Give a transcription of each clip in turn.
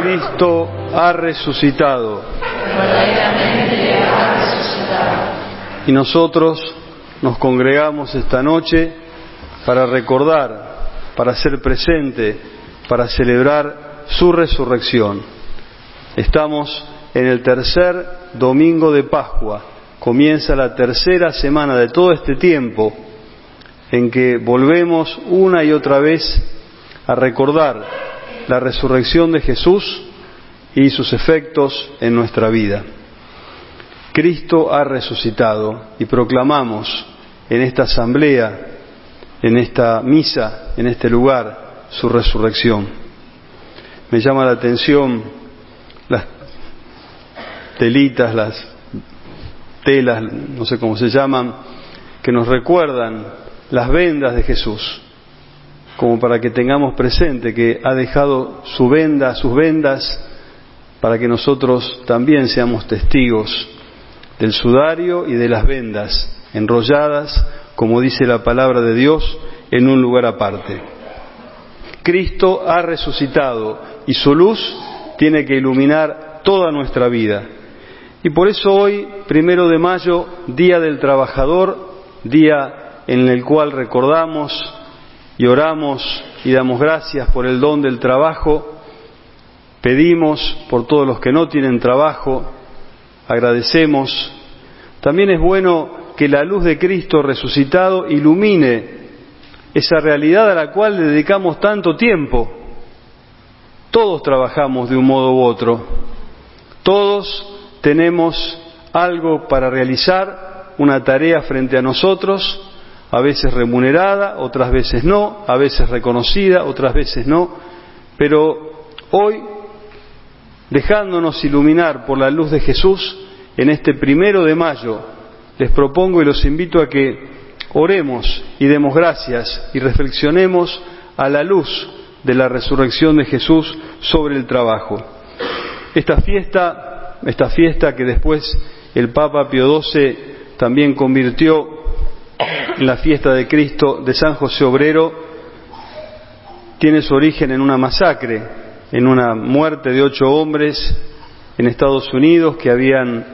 Cristo ha resucitado. Y nosotros nos congregamos esta noche para recordar, para ser presente, para celebrar su resurrección. Estamos en el tercer domingo de Pascua. Comienza la tercera semana de todo este tiempo en que volvemos una y otra vez a recordar la resurrección de Jesús y sus efectos en nuestra vida. Cristo ha resucitado y proclamamos en esta asamblea, en esta misa, en este lugar, su resurrección. Me llama la atención las telitas, las telas, no sé cómo se llaman, que nos recuerdan las vendas de Jesús como para que tengamos presente que ha dejado su venda, sus vendas, para que nosotros también seamos testigos del sudario y de las vendas enrolladas, como dice la palabra de Dios, en un lugar aparte. Cristo ha resucitado y su luz tiene que iluminar toda nuestra vida. Y por eso hoy, primero de mayo, Día del Trabajador, día en el cual recordamos y oramos y damos gracias por el don del trabajo, pedimos por todos los que no tienen trabajo, agradecemos. También es bueno que la luz de Cristo resucitado ilumine esa realidad a la cual dedicamos tanto tiempo. Todos trabajamos de un modo u otro, todos tenemos algo para realizar, una tarea frente a nosotros, a veces remunerada, otras veces no, a veces reconocida, otras veces no, pero hoy, dejándonos iluminar por la luz de Jesús, en este primero de mayo, les propongo y los invito a que oremos y demos gracias y reflexionemos a la luz de la resurrección de Jesús sobre el trabajo. Esta fiesta, esta fiesta que después el Papa Pío XII también convirtió en la fiesta de Cristo de San José Obrero tiene su origen en una masacre, en una muerte de ocho hombres en Estados Unidos que habían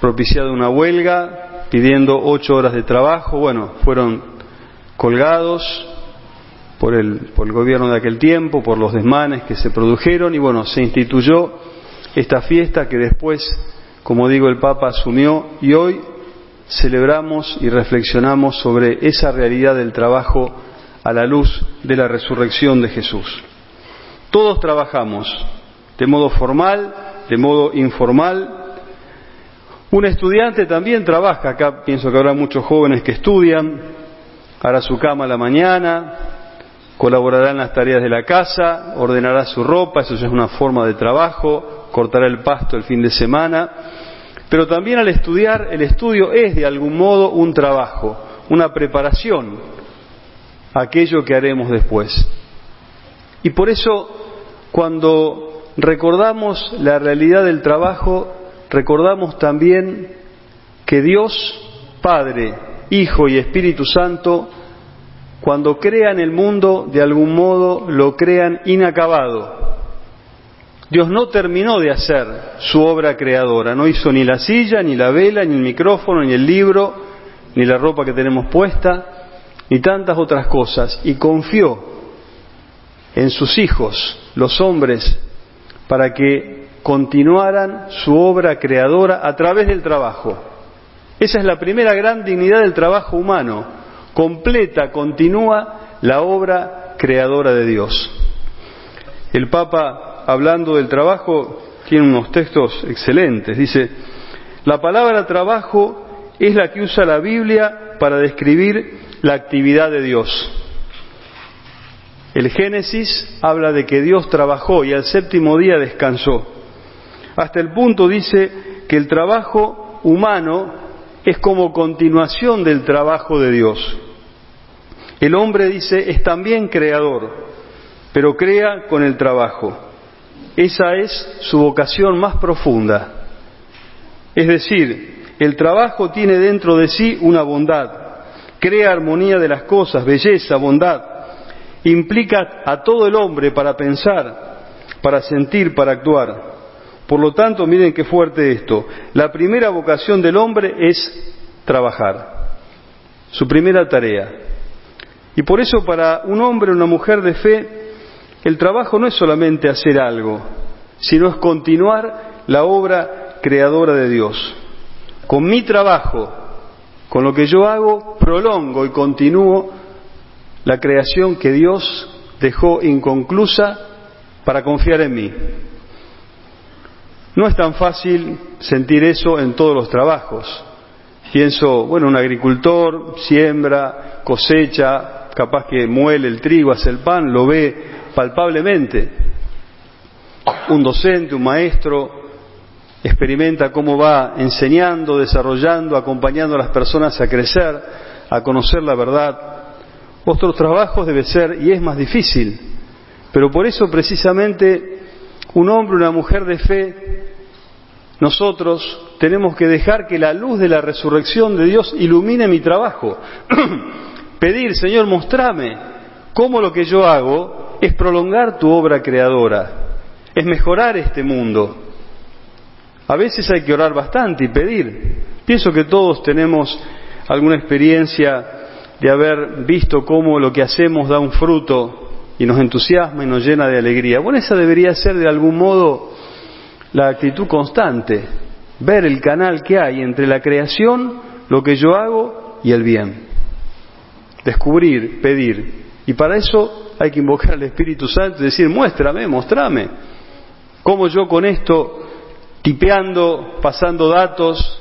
propiciado una huelga pidiendo ocho horas de trabajo. Bueno, fueron colgados por el, por el gobierno de aquel tiempo, por los desmanes que se produjeron y bueno, se instituyó esta fiesta que después, como digo, el Papa asumió y hoy celebramos y reflexionamos sobre esa realidad del trabajo a la luz de la resurrección de Jesús. Todos trabajamos de modo formal, de modo informal. Un estudiante también trabaja, acá pienso que habrá muchos jóvenes que estudian, hará su cama la mañana, colaborará en las tareas de la casa, ordenará su ropa, eso ya es una forma de trabajo, cortará el pasto el fin de semana pero también al estudiar, el estudio es de algún modo un trabajo, una preparación aquello que haremos después. Y por eso, cuando recordamos la realidad del trabajo, recordamos también que Dios, Padre, Hijo y Espíritu Santo, cuando crean el mundo, de algún modo lo crean inacabado, Dios no terminó de hacer su obra creadora, no hizo ni la silla, ni la vela, ni el micrófono, ni el libro, ni la ropa que tenemos puesta, ni tantas otras cosas, y confió en sus hijos, los hombres, para que continuaran su obra creadora a través del trabajo. Esa es la primera gran dignidad del trabajo humano, completa, continúa la obra creadora de Dios. El Papa hablando del trabajo, tiene unos textos excelentes. Dice, la palabra trabajo es la que usa la Biblia para describir la actividad de Dios. El Génesis habla de que Dios trabajó y al séptimo día descansó. Hasta el punto dice que el trabajo humano es como continuación del trabajo de Dios. El hombre dice es también creador, pero crea con el trabajo. Esa es su vocación más profunda. Es decir, el trabajo tiene dentro de sí una bondad, crea armonía de las cosas, belleza, bondad, implica a todo el hombre para pensar, para sentir, para actuar. Por lo tanto, miren qué fuerte esto. La primera vocación del hombre es trabajar. Su primera tarea. Y por eso para un hombre o una mujer de fe, el trabajo no es solamente hacer algo, sino es continuar la obra creadora de Dios. Con mi trabajo, con lo que yo hago, prolongo y continúo la creación que Dios dejó inconclusa para confiar en mí. No es tan fácil sentir eso en todos los trabajos. Pienso, bueno, un agricultor siembra, cosecha, capaz que muele el trigo, hace el pan, lo ve palpablemente. Un docente, un maestro, experimenta cómo va enseñando, desarrollando, acompañando a las personas a crecer, a conocer la verdad. Otros trabajos debe ser, y es más difícil, pero por eso precisamente un hombre, una mujer de fe, nosotros tenemos que dejar que la luz de la resurrección de Dios ilumine mi trabajo. Pedir, Señor, mostrame cómo lo que yo hago es prolongar tu obra creadora, es mejorar este mundo. A veces hay que orar bastante y pedir. Pienso que todos tenemos alguna experiencia de haber visto cómo lo que hacemos da un fruto y nos entusiasma y nos llena de alegría. Bueno, esa debería ser de algún modo la actitud constante, ver el canal que hay entre la creación, lo que yo hago y el bien. Descubrir, pedir. Y para eso hay que invocar al Espíritu Santo y decir, muéstrame, mostrame. Cómo yo con esto, tipeando, pasando datos,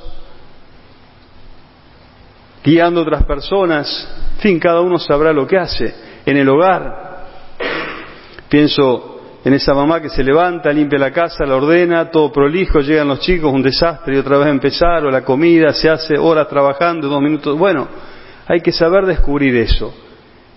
guiando a otras personas, en fin, cada uno sabrá lo que hace. En el hogar, pienso en esa mamá que se levanta, limpia la casa, la ordena, todo prolijo, llegan los chicos, un desastre y otra vez empezar, o la comida se hace horas trabajando, dos minutos. Bueno, hay que saber descubrir eso.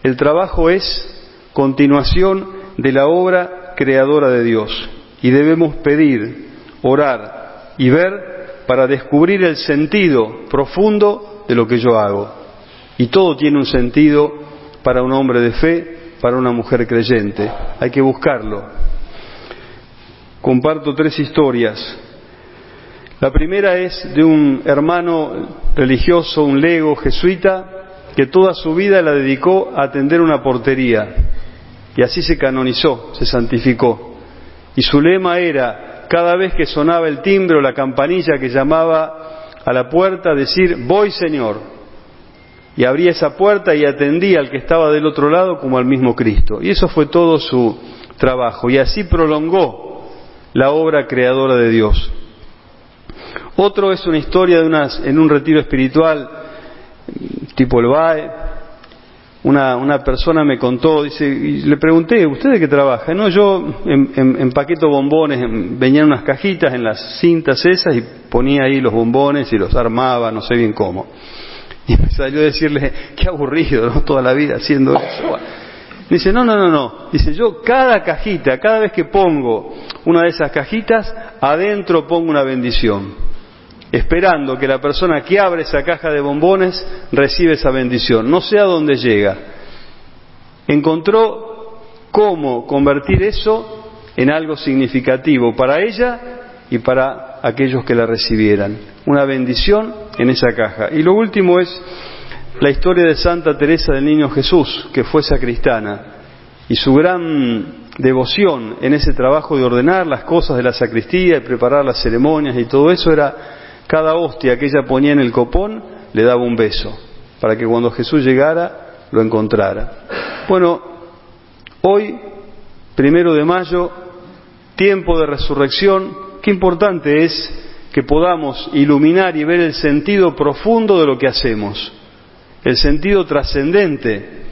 El trabajo es continuación de la obra creadora de Dios y debemos pedir, orar y ver para descubrir el sentido profundo de lo que yo hago. Y todo tiene un sentido para un hombre de fe, para una mujer creyente. Hay que buscarlo comparto tres historias. La primera es de un hermano religioso, un lego jesuita, que toda su vida la dedicó a atender una portería. Y así se canonizó, se santificó. Y su lema era, cada vez que sonaba el timbre o la campanilla que llamaba a la puerta, decir, voy Señor. Y abría esa puerta y atendía al que estaba del otro lado como al mismo Cristo. Y eso fue todo su trabajo. Y así prolongó la obra creadora de Dios. Otro es una historia de unas, en un retiro espiritual, tipo el BAE. Una, una persona me contó, dice, y le pregunté, ¿usted de qué trabaja? No, yo empaqueto bombones, venían unas cajitas en las cintas esas y ponía ahí los bombones y los armaba, no sé bien cómo. Y me salió a decirle, qué aburrido, ¿no? Toda la vida haciendo eso. Dice, no, no, no, no. Dice, yo cada cajita, cada vez que pongo una de esas cajitas, adentro pongo una bendición. Esperando que la persona que abre esa caja de bombones reciba esa bendición. No sé a dónde llega. Encontró cómo convertir eso en algo significativo para ella y para aquellos que la recibieran. Una bendición en esa caja. Y lo último es la historia de Santa Teresa del Niño Jesús, que fue sacristana, y su gran devoción en ese trabajo de ordenar las cosas de la sacristía y preparar las ceremonias y todo eso era cada hostia que ella ponía en el copón le daba un beso para que cuando Jesús llegara lo encontrara. Bueno, hoy, primero de mayo, tiempo de resurrección, qué importante es que podamos iluminar y ver el sentido profundo de lo que hacemos el sentido trascendente,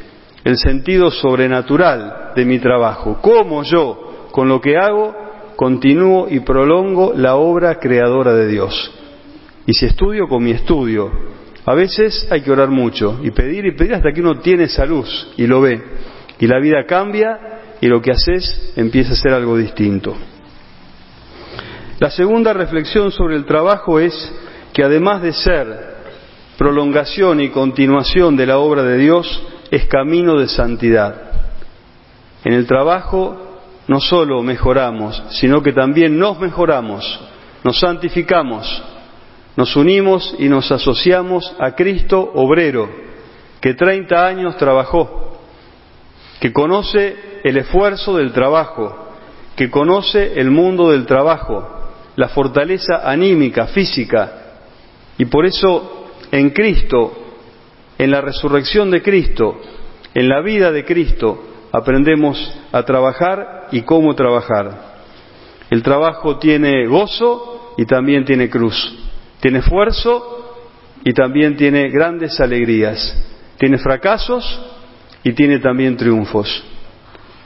el sentido sobrenatural de mi trabajo. Cómo yo, con lo que hago, continúo y prolongo la obra creadora de Dios. Y si estudio con mi estudio, a veces hay que orar mucho y pedir y pedir hasta que uno tiene esa luz y lo ve. Y la vida cambia y lo que haces empieza a ser algo distinto. La segunda reflexión sobre el trabajo es que además de ser prolongación y continuación de la obra de Dios es camino de santidad. En el trabajo no solo mejoramos, sino que también nos mejoramos, nos santificamos, nos unimos y nos asociamos a Cristo obrero, que 30 años trabajó, que conoce el esfuerzo del trabajo, que conoce el mundo del trabajo, la fortaleza anímica, física, y por eso en Cristo, en la resurrección de Cristo, en la vida de Cristo, aprendemos a trabajar y cómo trabajar. El trabajo tiene gozo y también tiene cruz. Tiene esfuerzo y también tiene grandes alegrías. Tiene fracasos y tiene también triunfos.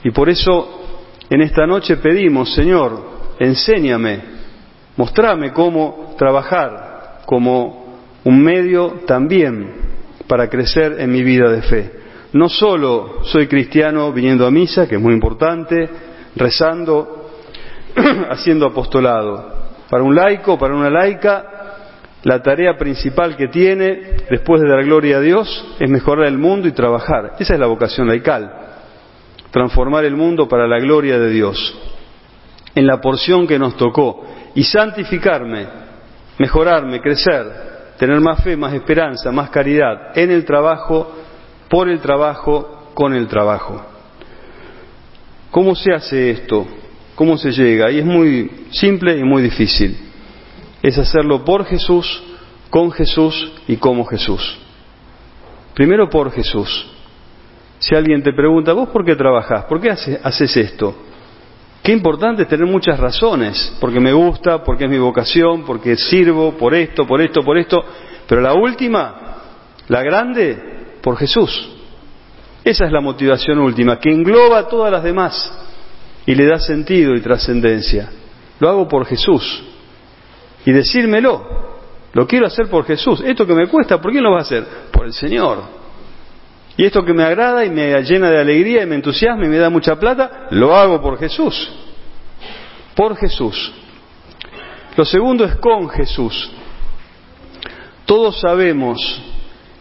Y por eso en esta noche pedimos, Señor, enséñame, mostrame cómo trabajar como un medio también para crecer en mi vida de fe. No solo soy cristiano viniendo a misa, que es muy importante, rezando, haciendo apostolado. Para un laico, para una laica, la tarea principal que tiene, después de dar gloria a Dios, es mejorar el mundo y trabajar. Esa es la vocación laical, transformar el mundo para la gloria de Dios, en la porción que nos tocó, y santificarme, mejorarme, crecer, tener más fe, más esperanza, más caridad, en el trabajo, por el trabajo, con el trabajo. ¿Cómo se hace esto? ¿Cómo se llega? Y es muy simple y muy difícil es hacerlo por Jesús, con Jesús y como Jesús. Primero por Jesús. Si alguien te pregunta, ¿vos por qué trabajás? ¿Por qué haces esto? Qué importante es tener muchas razones, porque me gusta, porque es mi vocación, porque sirvo, por esto, por esto, por esto, pero la última, la grande, por Jesús. Esa es la motivación última, que engloba todas las demás y le da sentido y trascendencia. Lo hago por Jesús y decírmelo. Lo quiero hacer por Jesús. Esto que me cuesta, ¿por quién lo va a hacer? Por el Señor. Y esto que me agrada y me llena de alegría y me entusiasma y me da mucha plata, lo hago por Jesús. Por Jesús. Lo segundo es con Jesús. Todos sabemos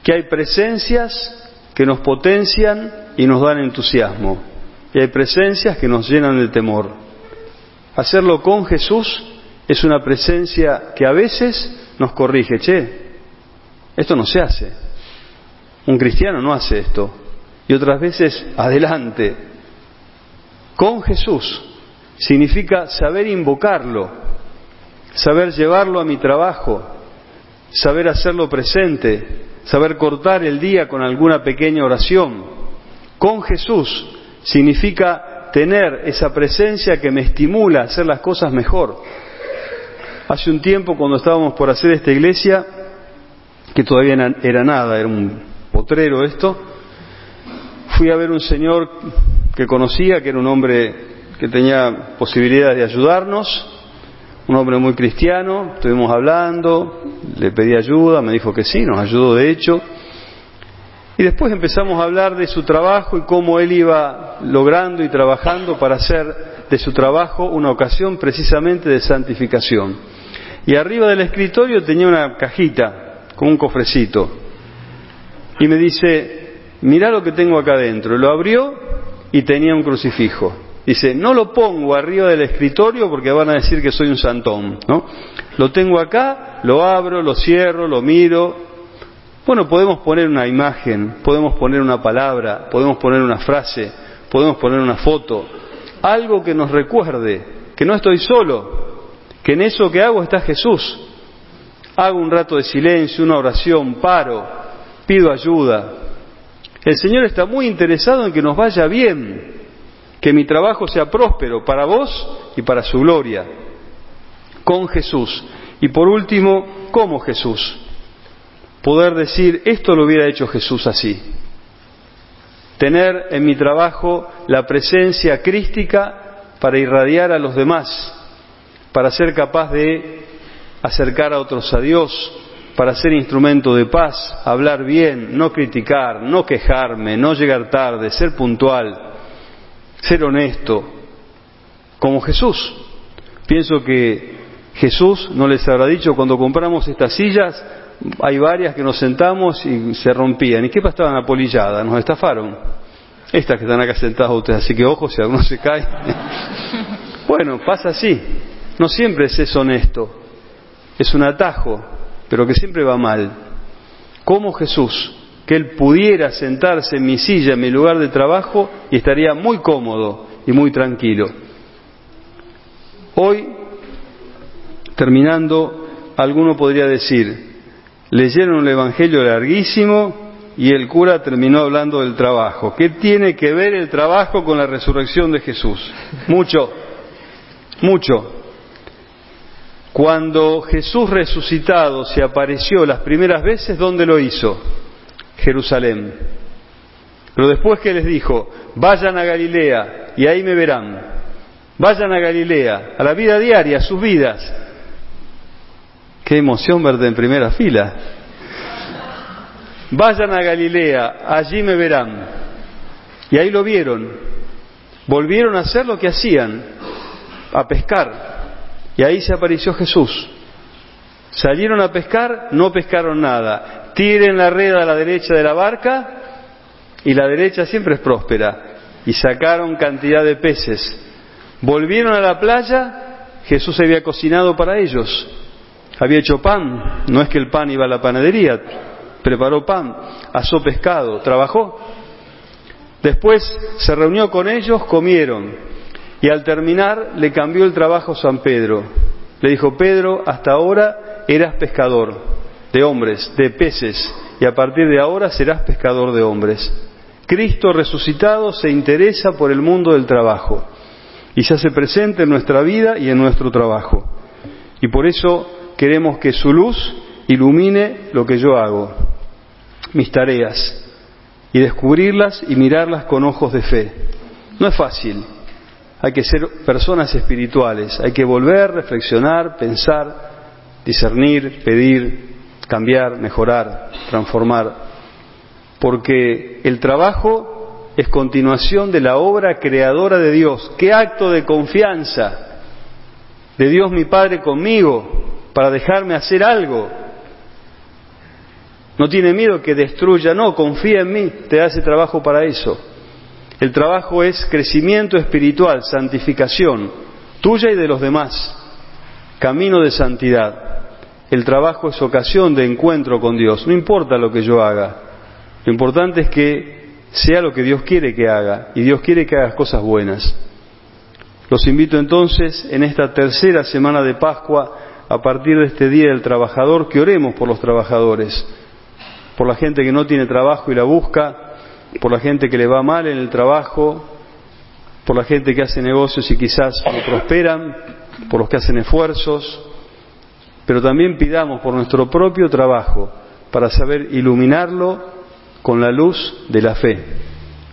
que hay presencias que nos potencian y nos dan entusiasmo. Y hay presencias que nos llenan de temor. Hacerlo con Jesús es una presencia que a veces nos corrige, che, esto no se hace. Un cristiano no hace esto. Y otras veces, adelante. Con Jesús significa saber invocarlo, saber llevarlo a mi trabajo, saber hacerlo presente, saber cortar el día con alguna pequeña oración. Con Jesús significa tener esa presencia que me estimula a hacer las cosas mejor. Hace un tiempo, cuando estábamos por hacer esta iglesia, que todavía era nada, era un potrero esto, fui a ver un señor que conocía, que era un hombre que tenía posibilidades de ayudarnos, un hombre muy cristiano, estuvimos hablando, le pedí ayuda, me dijo que sí, nos ayudó de hecho, y después empezamos a hablar de su trabajo y cómo él iba logrando y trabajando para hacer de su trabajo una ocasión precisamente de santificación y arriba del escritorio tenía una cajita con un cofrecito. Y me dice, mira lo que tengo acá adentro. Lo abrió y tenía un crucifijo. Dice, no lo pongo arriba del escritorio porque van a decir que soy un santón, ¿no? Lo tengo acá, lo abro, lo cierro, lo miro. Bueno, podemos poner una imagen, podemos poner una palabra, podemos poner una frase, podemos poner una foto, algo que nos recuerde que no estoy solo, que en eso que hago está Jesús. Hago un rato de silencio, una oración, paro, pido ayuda. El Señor está muy interesado en que nos vaya bien, que mi trabajo sea próspero para vos y para su gloria, con Jesús. Y por último, como Jesús. Poder decir, esto lo hubiera hecho Jesús así. Tener en mi trabajo la presencia crística para irradiar a los demás para ser capaz de acercar a otros a Dios, para ser instrumento de paz, hablar bien, no criticar, no quejarme, no llegar tarde, ser puntual, ser honesto, como Jesús. Pienso que Jesús no les habrá dicho cuando compramos estas sillas, hay varias que nos sentamos y se rompían. ¿Y qué estaban apolilladas? Nos estafaron. Estas que están acá sentados ustedes, así que ojo si alguno se cae. bueno, pasa así. No siempre es honesto. Es un atajo, pero que siempre va mal. Como Jesús, que Él pudiera sentarse en mi silla, en mi lugar de trabajo, y estaría muy cómodo y muy tranquilo. Hoy, terminando, alguno podría decir, leyeron un evangelio larguísimo y el cura terminó hablando del trabajo. ¿Qué tiene que ver el trabajo con la resurrección de Jesús? Mucho, mucho. Cuando Jesús resucitado se apareció las primeras veces, ¿dónde lo hizo? Jerusalén. Pero después que les dijo, vayan a Galilea y ahí me verán. Vayan a Galilea, a la vida diaria, a sus vidas. Qué emoción verte en primera fila. Vayan a Galilea, allí me verán. Y ahí lo vieron. Volvieron a hacer lo que hacían, a pescar. Y ahí se apareció Jesús. Salieron a pescar, no pescaron nada. Tiren la red a la derecha de la barca y la derecha siempre es próspera. Y sacaron cantidad de peces. Volvieron a la playa, Jesús había cocinado para ellos. Había hecho pan, no es que el pan iba a la panadería, preparó pan, asó pescado, trabajó. Después se reunió con ellos, comieron. Y al terminar le cambió el trabajo San Pedro. Le dijo, Pedro, hasta ahora eras pescador de hombres, de peces, y a partir de ahora serás pescador de hombres. Cristo resucitado se interesa por el mundo del trabajo y se hace presente en nuestra vida y en nuestro trabajo. Y por eso queremos que su luz ilumine lo que yo hago, mis tareas, y descubrirlas y mirarlas con ojos de fe. No es fácil, hay que ser personas espirituales, hay que volver, reflexionar, pensar, discernir, pedir, cambiar, mejorar, transformar, porque el trabajo es continuación de la obra creadora de Dios. ¿Qué acto de confianza de Dios mi Padre conmigo para dejarme hacer algo? No tiene miedo que destruya, no, confía en mí, te hace trabajo para eso. El trabajo es crecimiento espiritual, santificación, tuya y de los demás, camino de santidad. El trabajo es ocasión de encuentro con Dios, no importa lo que yo haga, lo importante es que sea lo que Dios quiere que haga, y Dios quiere que hagas cosas buenas. Los invito entonces en esta tercera semana de Pascua, a partir de este Día del Trabajador, que oremos por los trabajadores, por la gente que no tiene trabajo y la busca, por la gente que le va mal en el trabajo, por la gente que hace negocios y quizás no prosperan, por los que hacen esfuerzos, pero también pidamos por nuestro propio trabajo para saber iluminarlo con la luz de la fe,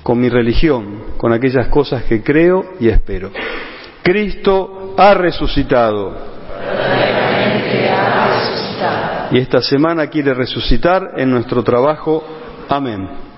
con mi religión, con aquellas cosas que creo y espero. Cristo ha resucitado. Y esta semana quiere resucitar en nuestro trabajo. Amén.